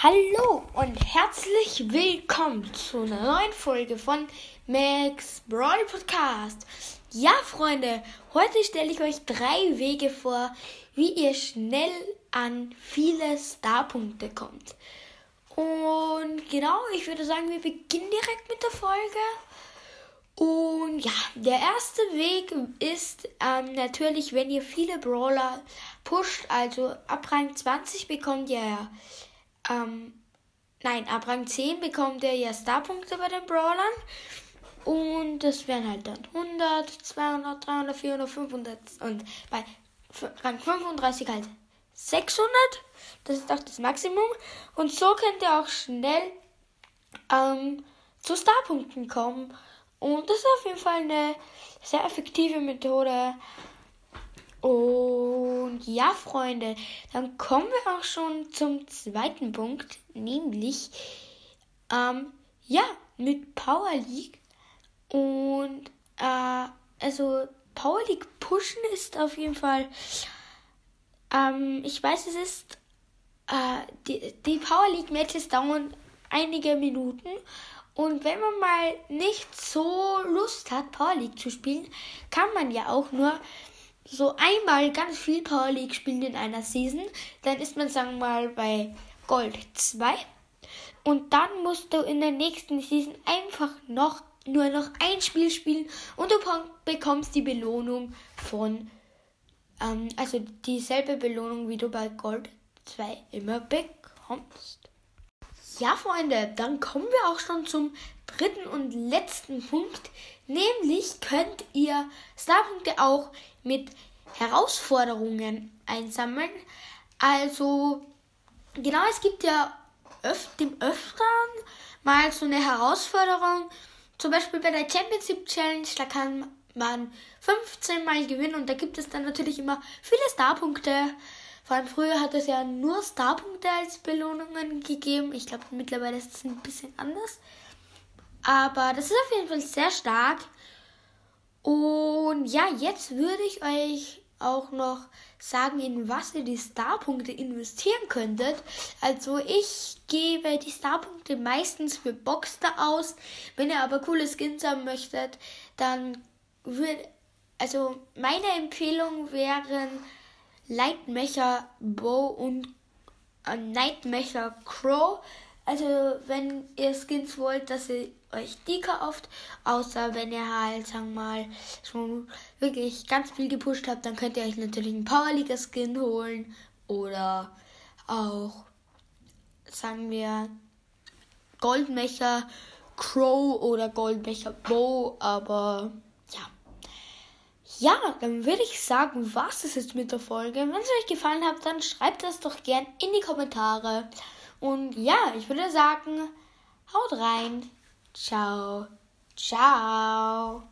Hallo und herzlich willkommen zu einer neuen Folge von Max Brawl Podcast. Ja, Freunde, heute stelle ich euch drei Wege vor, wie ihr schnell an viele Starpunkte kommt. Und genau, ich würde sagen, wir beginnen direkt mit der Folge. Und ja, der erste Weg ist ähm, natürlich, wenn ihr viele Brawler pusht, also ab Rang 20 bekommt ihr ja ähm, nein, ab Rang 10 bekommt er ja Starpunkte bei den Brawlern. Und das wären halt dann 100, 200, 300, 400, 500 und bei Rang 35 halt 600. Das ist auch das Maximum. Und so könnt ihr auch schnell ähm, zu Starpunkten kommen. Und das ist auf jeden Fall eine sehr effektive Methode. Und ja, Freunde, dann kommen wir auch schon zum zweiten Punkt, nämlich ähm, ja, mit Power League. Und äh, also Power League pushen ist auf jeden Fall, ähm, ich weiß, es ist, äh, die, die Power League Matches dauern einige Minuten. Und wenn man mal nicht so Lust hat, Power League zu spielen, kann man ja auch nur so einmal ganz viel Power League spielen in einer Season, dann ist man, sagen wir mal, bei Gold 2. Und dann musst du in der nächsten Season einfach noch nur noch ein Spiel spielen und du bekommst die Belohnung von, ähm, also dieselbe Belohnung, wie du bei Gold 2 immer bekommst. Ja, Freunde, dann kommen wir auch schon zum dritten und letzten Punkt. Nämlich könnt ihr Starpunkte auch mit Herausforderungen einsammeln. Also, genau, es gibt ja öf dem Öfteren mal so eine Herausforderung. Zum Beispiel bei der Championship Challenge, da kann man 15 Mal gewinnen und da gibt es dann natürlich immer viele Starpunkte. Vor allem früher hat es ja nur Starpunkte als Belohnungen gegeben. Ich glaube, mittlerweile ist es ein bisschen anders. Aber das ist auf jeden Fall sehr stark. Und ja, jetzt würde ich euch auch noch sagen, in was ihr die Starpunkte investieren könntet. Also ich gebe die Starpunkte meistens für Boxster aus. Wenn ihr aber coole Skins haben möchtet, dann würde also meine Empfehlung wären Lightmecher Bow und äh, Nightmecher Crow. Also wenn ihr Skins wollt, dass ihr euch die kauft, außer wenn ihr halt, sagen wir mal, schon wirklich ganz viel gepusht habt, dann könnt ihr euch natürlich einen Power League Skin holen. Oder auch, sagen wir, Goldmecher Crow oder Goldmecher Bow, aber ja, dann würde ich sagen, was ist jetzt mit der Folge. Wenn es euch gefallen hat, dann schreibt das doch gern in die Kommentare. Und ja, ich würde sagen, haut rein. Ciao. Ciao.